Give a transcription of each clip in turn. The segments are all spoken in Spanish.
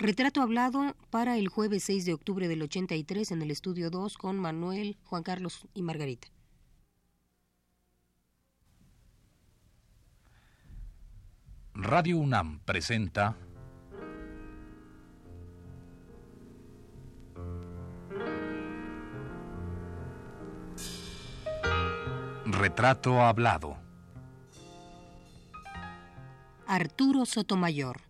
Retrato hablado para el jueves 6 de octubre del 83 en el estudio 2 con Manuel, Juan Carlos y Margarita. Radio UNAM presenta Retrato hablado. Arturo Sotomayor.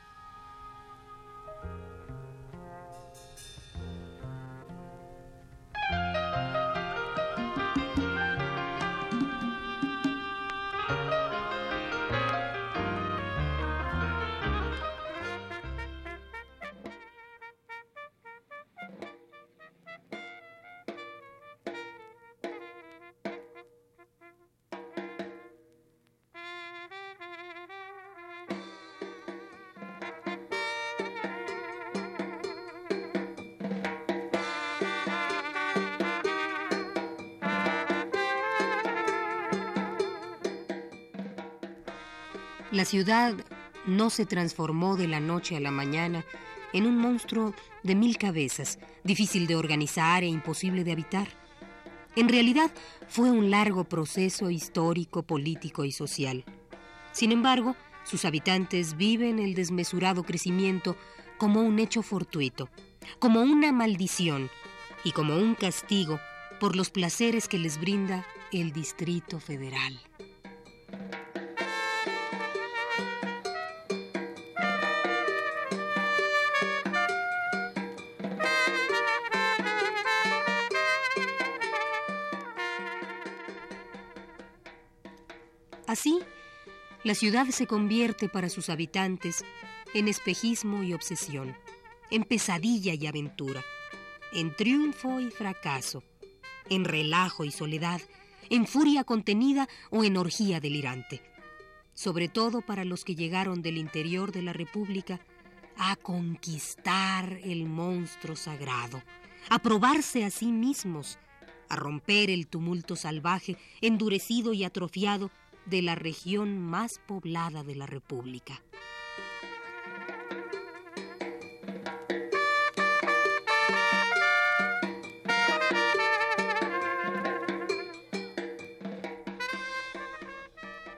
La ciudad no se transformó de la noche a la mañana en un monstruo de mil cabezas, difícil de organizar e imposible de habitar. En realidad fue un largo proceso histórico, político y social. Sin embargo, sus habitantes viven el desmesurado crecimiento como un hecho fortuito, como una maldición y como un castigo por los placeres que les brinda el Distrito Federal. La ciudad se convierte para sus habitantes en espejismo y obsesión, en pesadilla y aventura, en triunfo y fracaso, en relajo y soledad, en furia contenida o en orgía delirante. Sobre todo para los que llegaron del interior de la República a conquistar el monstruo sagrado, a probarse a sí mismos, a romper el tumulto salvaje, endurecido y atrofiado de la región más poblada de la República.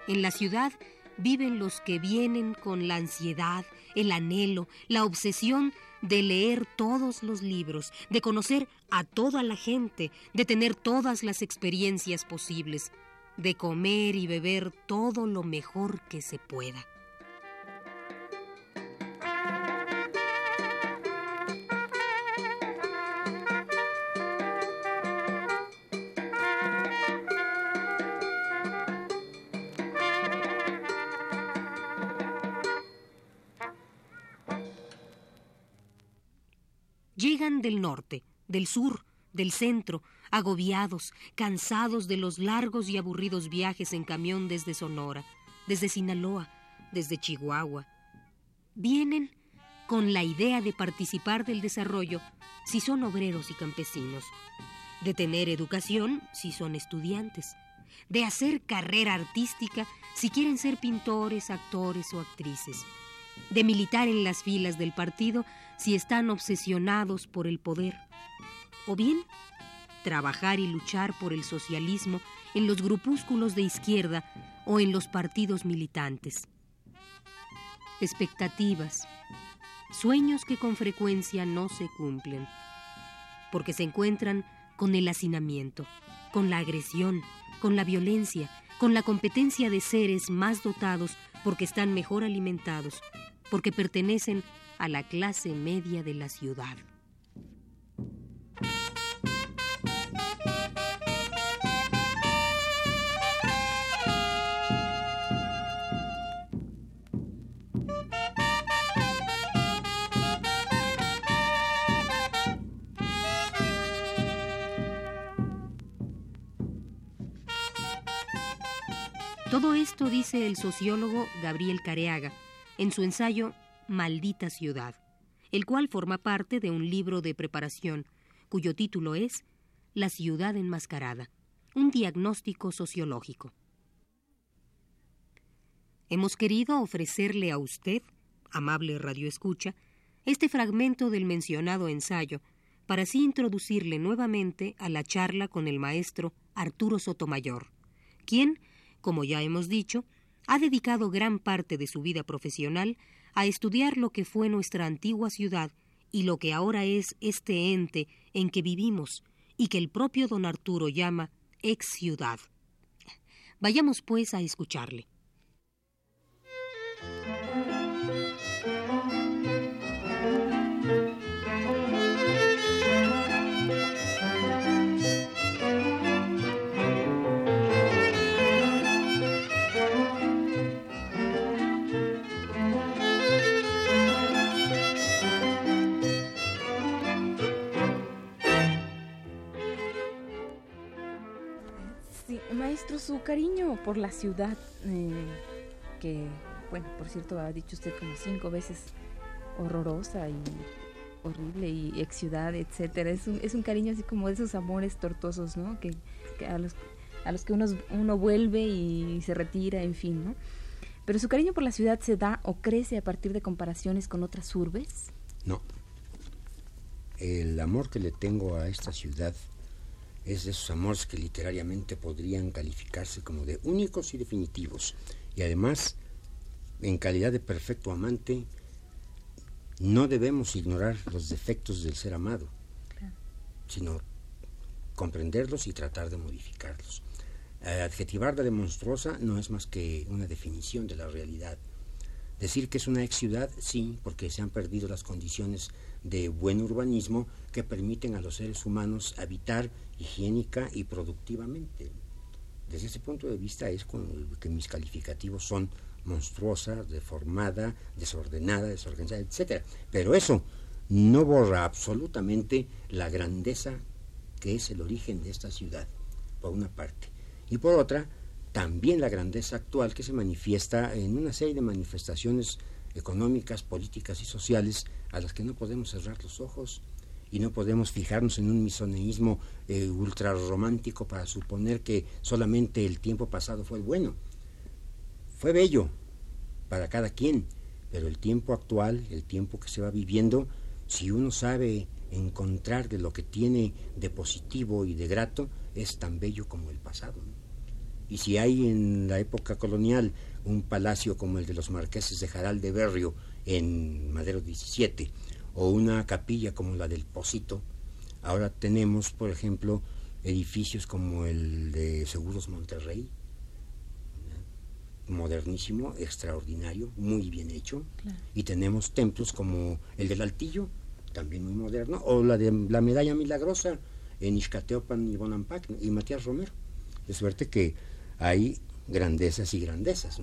En la ciudad viven los que vienen con la ansiedad, el anhelo, la obsesión de leer todos los libros, de conocer a toda la gente, de tener todas las experiencias posibles, de comer y beber todo lo mejor que se pueda. Llegan del norte, del sur, del centro, agobiados, cansados de los largos y aburridos viajes en camión desde Sonora, desde Sinaloa, desde Chihuahua. Vienen con la idea de participar del desarrollo si son obreros y campesinos, de tener educación si son estudiantes, de hacer carrera artística si quieren ser pintores, actores o actrices, de militar en las filas del partido si están obsesionados por el poder, o bien trabajar y luchar por el socialismo en los grupúsculos de izquierda o en los partidos militantes. Expectativas, sueños que con frecuencia no se cumplen, porque se encuentran con el hacinamiento, con la agresión, con la violencia, con la competencia de seres más dotados porque están mejor alimentados, porque pertenecen a la clase media de la ciudad. Todo esto dice el sociólogo Gabriel Careaga en su ensayo Maldita ciudad, el cual forma parte de un libro de preparación cuyo título es La ciudad enmascarada, un diagnóstico sociológico. Hemos querido ofrecerle a usted, amable radioescucha, este fragmento del mencionado ensayo para así introducirle nuevamente a la charla con el maestro Arturo Sotomayor, quien, como ya hemos dicho, ha dedicado gran parte de su vida profesional a estudiar lo que fue nuestra antigua ciudad y lo que ahora es este ente en que vivimos y que el propio don Arturo llama ex ciudad. Vayamos pues a escucharle. Su cariño por la ciudad, eh, que, bueno, por cierto, ha dicho usted como cinco veces horrorosa y horrible y ex ciudad, etcétera. Es un, es un cariño así como de esos amores tortuosos, ¿no? Que, a, los, a los que uno, uno vuelve y se retira, en fin, ¿no? Pero su cariño por la ciudad se da o crece a partir de comparaciones con otras urbes? No. El amor que le tengo a esta ciudad es de esos amores que literariamente podrían calificarse como de únicos y definitivos. Y además, en calidad de perfecto amante, no debemos ignorar los defectos del ser amado, sino comprenderlos y tratar de modificarlos. Adjetivarla de monstruosa no es más que una definición de la realidad. Decir que es una ex ciudad, sí, porque se han perdido las condiciones de buen urbanismo que permiten a los seres humanos habitar higiénica y productivamente. Desde ese punto de vista es con que mis calificativos son monstruosa, deformada, desordenada, desorganizada, etc. Pero eso no borra absolutamente la grandeza que es el origen de esta ciudad, por una parte. Y por otra, también la grandeza actual que se manifiesta en una serie de manifestaciones económicas, políticas y sociales a las que no podemos cerrar los ojos y no podemos fijarnos en un misoneísmo eh, ultra romántico para suponer que solamente el tiempo pasado fue bueno. Fue bello para cada quien, pero el tiempo actual, el tiempo que se va viviendo, si uno sabe encontrar de lo que tiene de positivo y de grato, es tan bello como el pasado. Y si hay en la época colonial un palacio como el de los marqueses de Jaral de Berrio en Madero 17, o una capilla como la del Posito, ahora tenemos, por ejemplo, edificios como el de Seguros Monterrey, modernísimo, extraordinario, muy bien hecho, y tenemos templos como el del Altillo, también muy moderno, o la de la Medalla Milagrosa en Ixcateopan y Bonampak y Matías Romero. De suerte que hay grandezas y grandezas.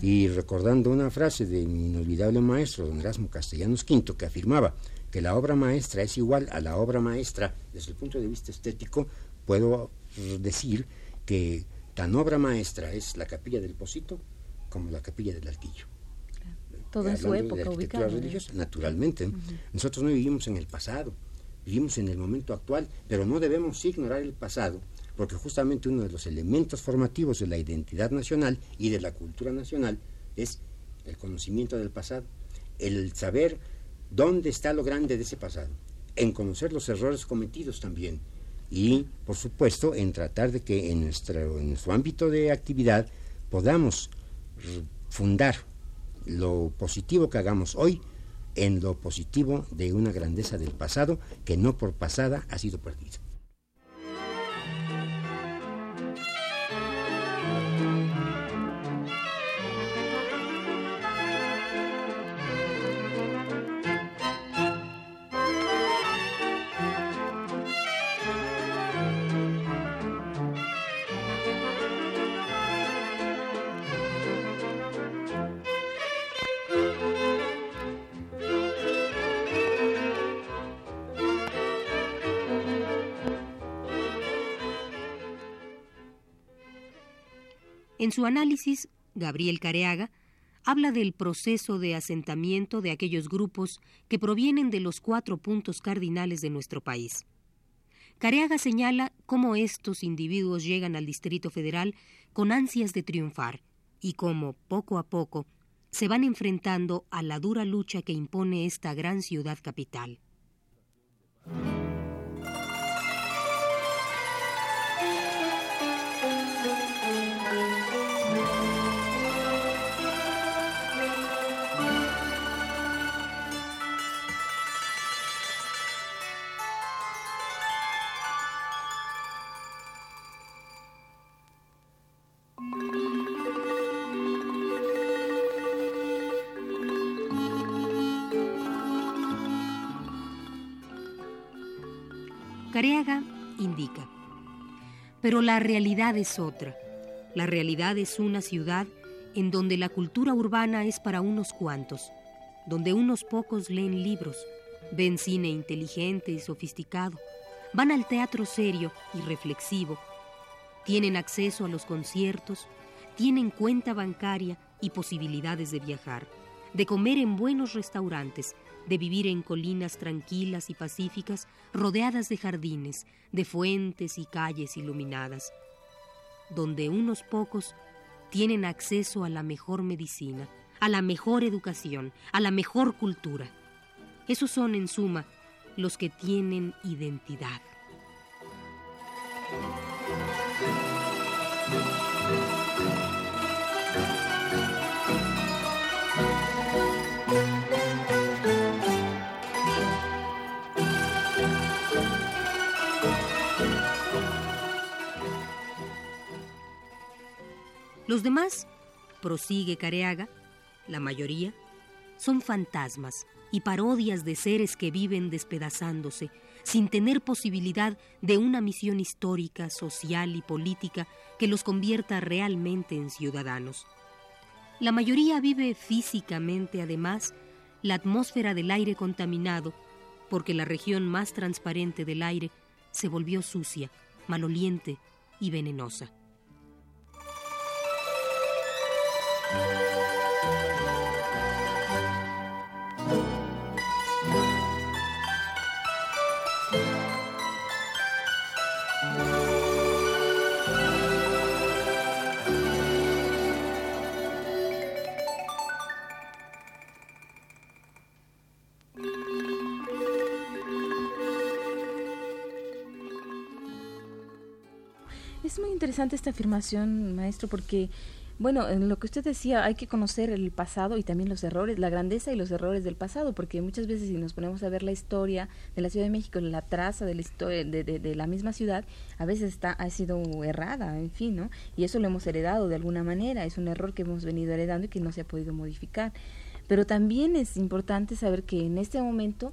Y recordando una frase de mi inolvidable maestro, don Erasmo Castellanos V, que afirmaba que la obra maestra es igual a la obra maestra desde el punto de vista estético, puedo decir que tan obra maestra es la capilla del Posito como la capilla del Altillo. Todo en su época ubicada. naturalmente. Nosotros no vivimos en el pasado, vivimos en el momento actual, pero no debemos ignorar el pasado porque justamente uno de los elementos formativos de la identidad nacional y de la cultura nacional es el conocimiento del pasado, el saber dónde está lo grande de ese pasado, en conocer los errores cometidos también y, por supuesto, en tratar de que en nuestro, ámbito de actividad podamos fundar lo positivo que hagamos hoy en lo positivo de una grandeza del pasado que no por pasada ha sido perdida. En su análisis, Gabriel Careaga habla del proceso de asentamiento de aquellos grupos que provienen de los cuatro puntos cardinales de nuestro país. Careaga señala cómo estos individuos llegan al Distrito Federal con ansias de triunfar y cómo, poco a poco, se van enfrentando a la dura lucha que impone esta gran ciudad capital. Careaga indica, pero la realidad es otra. La realidad es una ciudad en donde la cultura urbana es para unos cuantos, donde unos pocos leen libros, ven cine inteligente y sofisticado, van al teatro serio y reflexivo, tienen acceso a los conciertos, tienen cuenta bancaria y posibilidades de viajar, de comer en buenos restaurantes, de vivir en colinas tranquilas y pacíficas, rodeadas de jardines, de fuentes y calles iluminadas, donde unos pocos tienen acceso a la mejor medicina, a la mejor educación, a la mejor cultura. Esos son, en suma, los que tienen identidad. Los demás, prosigue Careaga, la mayoría, son fantasmas y parodias de seres que viven despedazándose, sin tener posibilidad de una misión histórica, social y política que los convierta realmente en ciudadanos. La mayoría vive físicamente, además, la atmósfera del aire contaminado, porque la región más transparente del aire se volvió sucia, maloliente y venenosa. Muy interesante esta afirmación, maestro, porque bueno, en lo que usted decía, hay que conocer el pasado y también los errores, la grandeza y los errores del pasado, porque muchas veces si nos ponemos a ver la historia de la Ciudad de México, la traza de la historia de, de, la misma ciudad, a veces está ha sido errada, en fin, ¿no? Y eso lo hemos heredado de alguna manera, es un error que hemos venido heredando y que no se ha podido modificar. Pero también es importante saber que en este momento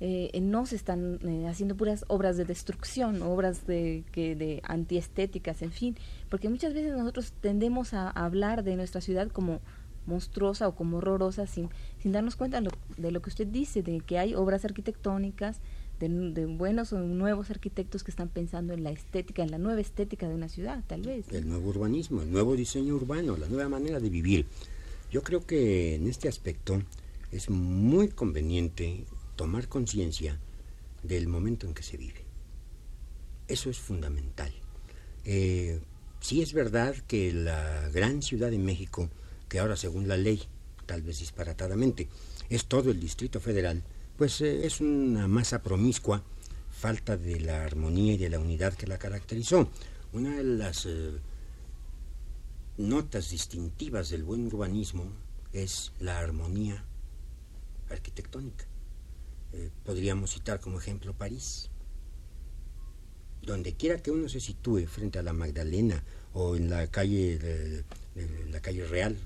eh, no se están eh, haciendo puras obras de destrucción, obras de, que, de antiestéticas, en fin, porque muchas veces nosotros tendemos a, hablar de nuestra ciudad como monstruosa o como horrorosa sin, sin darnos cuenta de lo que usted dice, de que hay obras arquitectónicas, de, de, buenos o nuevos arquitectos que están pensando en la estética, en la nueva estética de una ciudad, tal vez. El nuevo urbanismo, el nuevo diseño urbano, la nueva manera de vivir. Yo creo que en este aspecto es muy conveniente tomar conciencia del momento en que se vive. Eso es fundamental. Eh, sí es verdad que la gran ciudad de México, que ahora según la ley, tal vez disparatadamente, es todo el Distrito Federal, pues eh, es una masa promiscua, falta de la armonía y de la unidad que la caracterizó. Una de las eh, notas distintivas del buen urbanismo es la armonía arquitectónica. Eh, podríamos citar como ejemplo París. Donde quiera que uno se sitúe frente a la Magdalena o en la calle, la calle Real,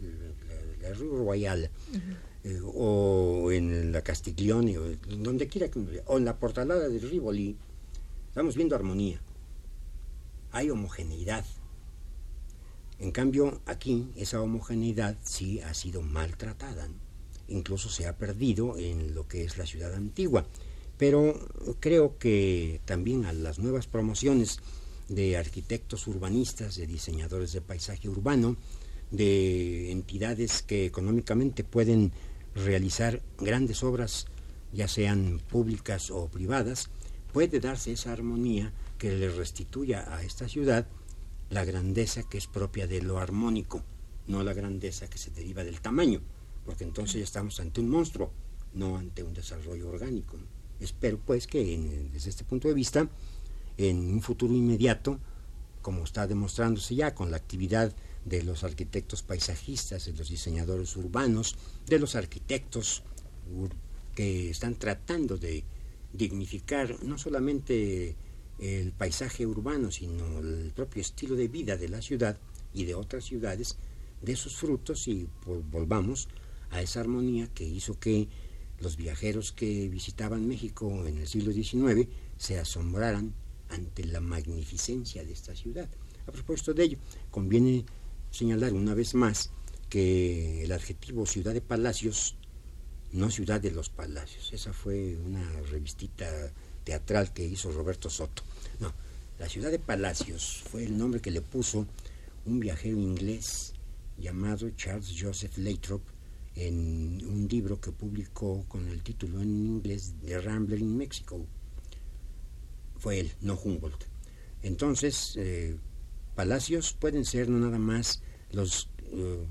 la, Rue Royal, eh, o en la Castiglione, o donde quiera que o en la portalada de Rivoli, estamos viendo armonía. Hay homogeneidad. En cambio, aquí esa homogeneidad sí ha sido maltratada incluso se ha perdido en lo que es la ciudad antigua. Pero creo que también a las nuevas promociones de arquitectos urbanistas, de diseñadores de paisaje urbano, de entidades que económicamente pueden realizar grandes obras, ya sean públicas o privadas, puede darse esa armonía que le restituya a esta ciudad la grandeza que es propia de lo armónico, no la grandeza que se deriva del tamaño, porque entonces ya estamos ante un monstruo, no ante un desarrollo orgánico. Espero pues que desde este punto de vista, en un futuro inmediato, como está demostrándose ya con la actividad de los arquitectos paisajistas, de los diseñadores urbanos, de los arquitectos que están tratando de dignificar no solamente el paisaje urbano, sino el propio estilo de vida de la ciudad y de otras ciudades, de esos frutos y volvamos a esa armonía que hizo que los viajeros que visitaban México en el siglo XIX se asombraran ante la magnificencia de esta ciudad. A propósito de ello, conviene señalar una vez más que el adjetivo ciudad de palacios, no ciudad de los palacios, esa fue una revistita teatral que hizo Roberto Soto. No, la ciudad de palacios fue el nombre que le puso un viajero inglés llamado Charles Joseph Lathrop en un libro que publicó con el título en inglés The Rambler in Mexico. Fue él, no Humboldt. Entonces, eh, palacios pueden ser no nada más los eh,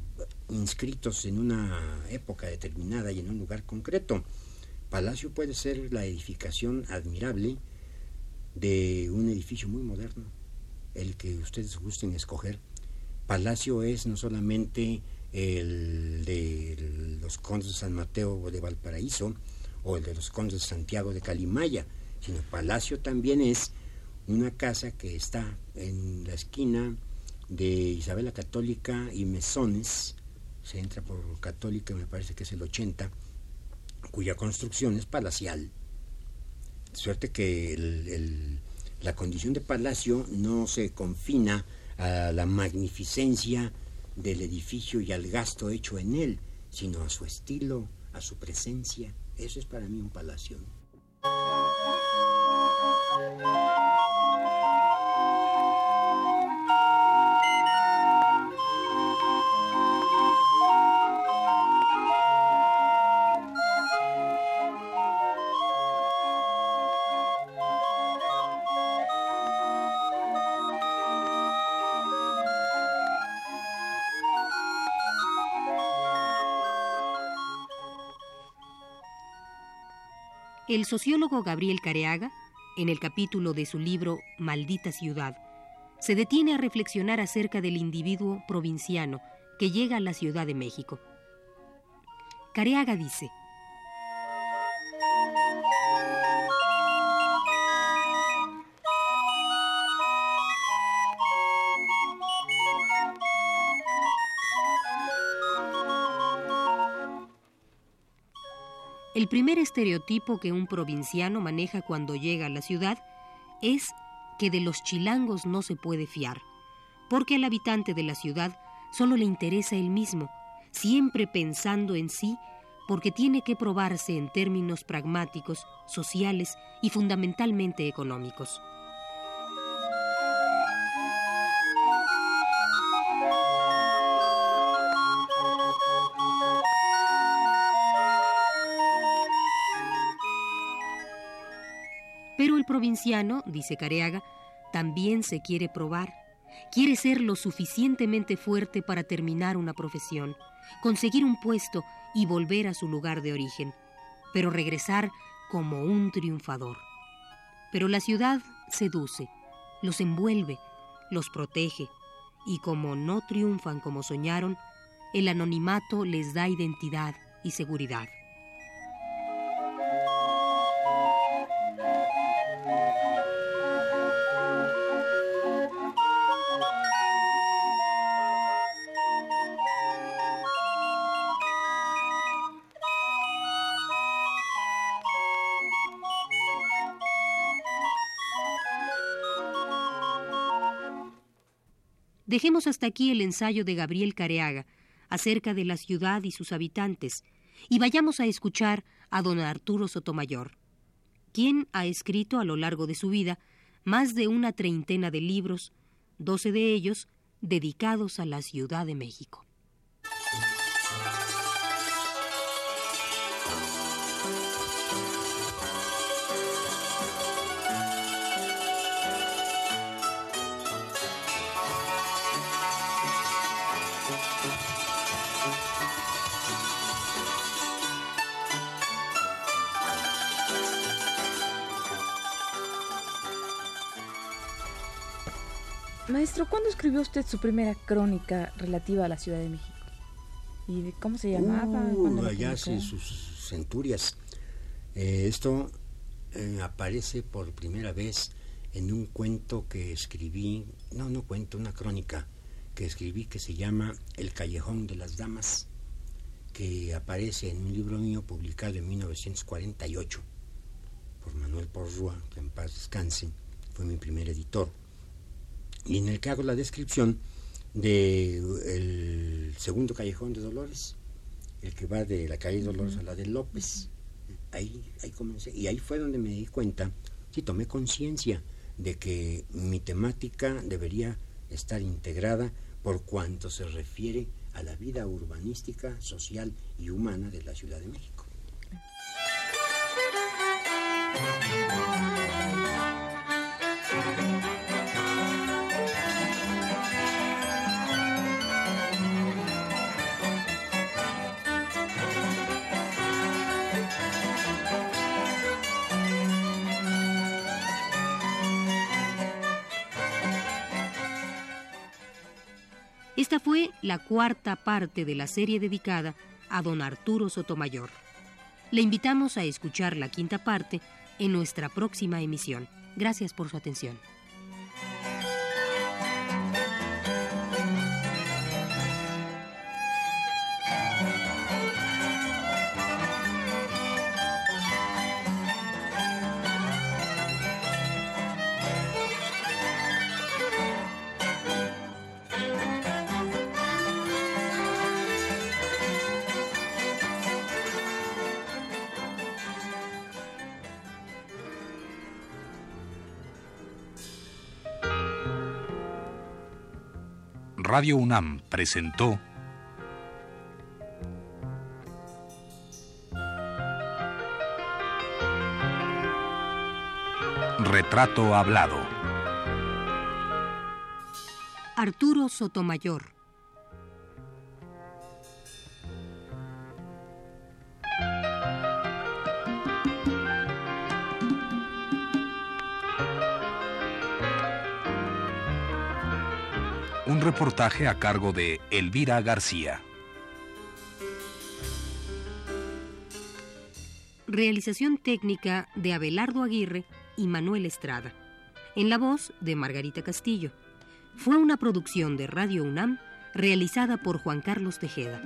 inscritos en una época determinada y en un lugar concreto. Palacio puede ser la edificación admirable de un edificio muy moderno, el que ustedes gusten escoger. Palacio es no solamente el de los condes de San Mateo de Valparaíso o el de los condes de Santiago de Calimaya, sino Palacio también es una casa que está en la esquina de Isabel Católica y Mesones, se entra por Católica, me parece que es el 80, cuya construcción es palacial. Suerte que la condición de palacio no se confina a la magnificencia del edificio y al gasto hecho en él, sino a su estilo, a su presencia. Eso es para mí un palacio. El sociólogo Gabriel Careaga, en el capítulo de su libro Maldita ciudad, se detiene a reflexionar acerca del individuo provinciano que llega a la Ciudad de México. Careaga dice, El primer estereotipo que un provinciano maneja cuando llega a la ciudad es que de los chilangos no se puede fiar, porque al habitante de la ciudad solo le interesa él mismo, siempre pensando en sí, porque tiene que probarse en términos pragmáticos, sociales y fundamentalmente económicos. Provinciano, dice Careaga, también se quiere probar. Quiere ser lo suficientemente fuerte para terminar una profesión, conseguir un puesto y volver a su lugar de origen, pero regresar como un triunfador. Pero la ciudad seduce, los envuelve, los protege, y como no triunfan como soñaron, el anonimato les da identidad y seguridad. Hasta aquí el ensayo de Gabriel Careaga acerca de la ciudad y sus habitantes y vayamos a escuchar a don Arturo Sotomayor, quien ha escrito a lo largo de su vida más de una treintena de libros, doce de ellos dedicados a la Ciudad de México. Maestro, ¿cuándo escribió usted su primera crónica relativa a la Ciudad de México? ¿Y cómo se llamaba? Uh, allá hace sus centurias. Eh, esto eh, aparece por primera vez en un cuento que escribí, no, no cuento, una crónica que escribí que se llama El Callejón de las Damas, que aparece en un libro mío publicado en 1948 por Manuel Porrúa, que en paz descanse, fue mi primer editor, y en el que hago la descripción de el segundo callejón de Dolores, el que va de la calle Dolores a la de López. Ahí, ahí comencé, y ahí fue donde me di cuenta, sí tomé conciencia de que mi temática debería estar integrada por cuanto se refiere a la vida urbanística, social y humana de la Ciudad de México. Esta fue la cuarta parte de la serie dedicada a don Arturo Sotomayor. Le invitamos a escuchar la quinta parte en nuestra próxima emisión. Gracias por su atención. Radio UNAM presentó Retrato Hablado. Arturo Sotomayor. A cargo de Elvira García. Realización técnica de Abelardo Aguirre y Manuel Estrada. En la voz de Margarita Castillo. Fue una producción de Radio UNAM realizada por Juan Carlos Tejeda.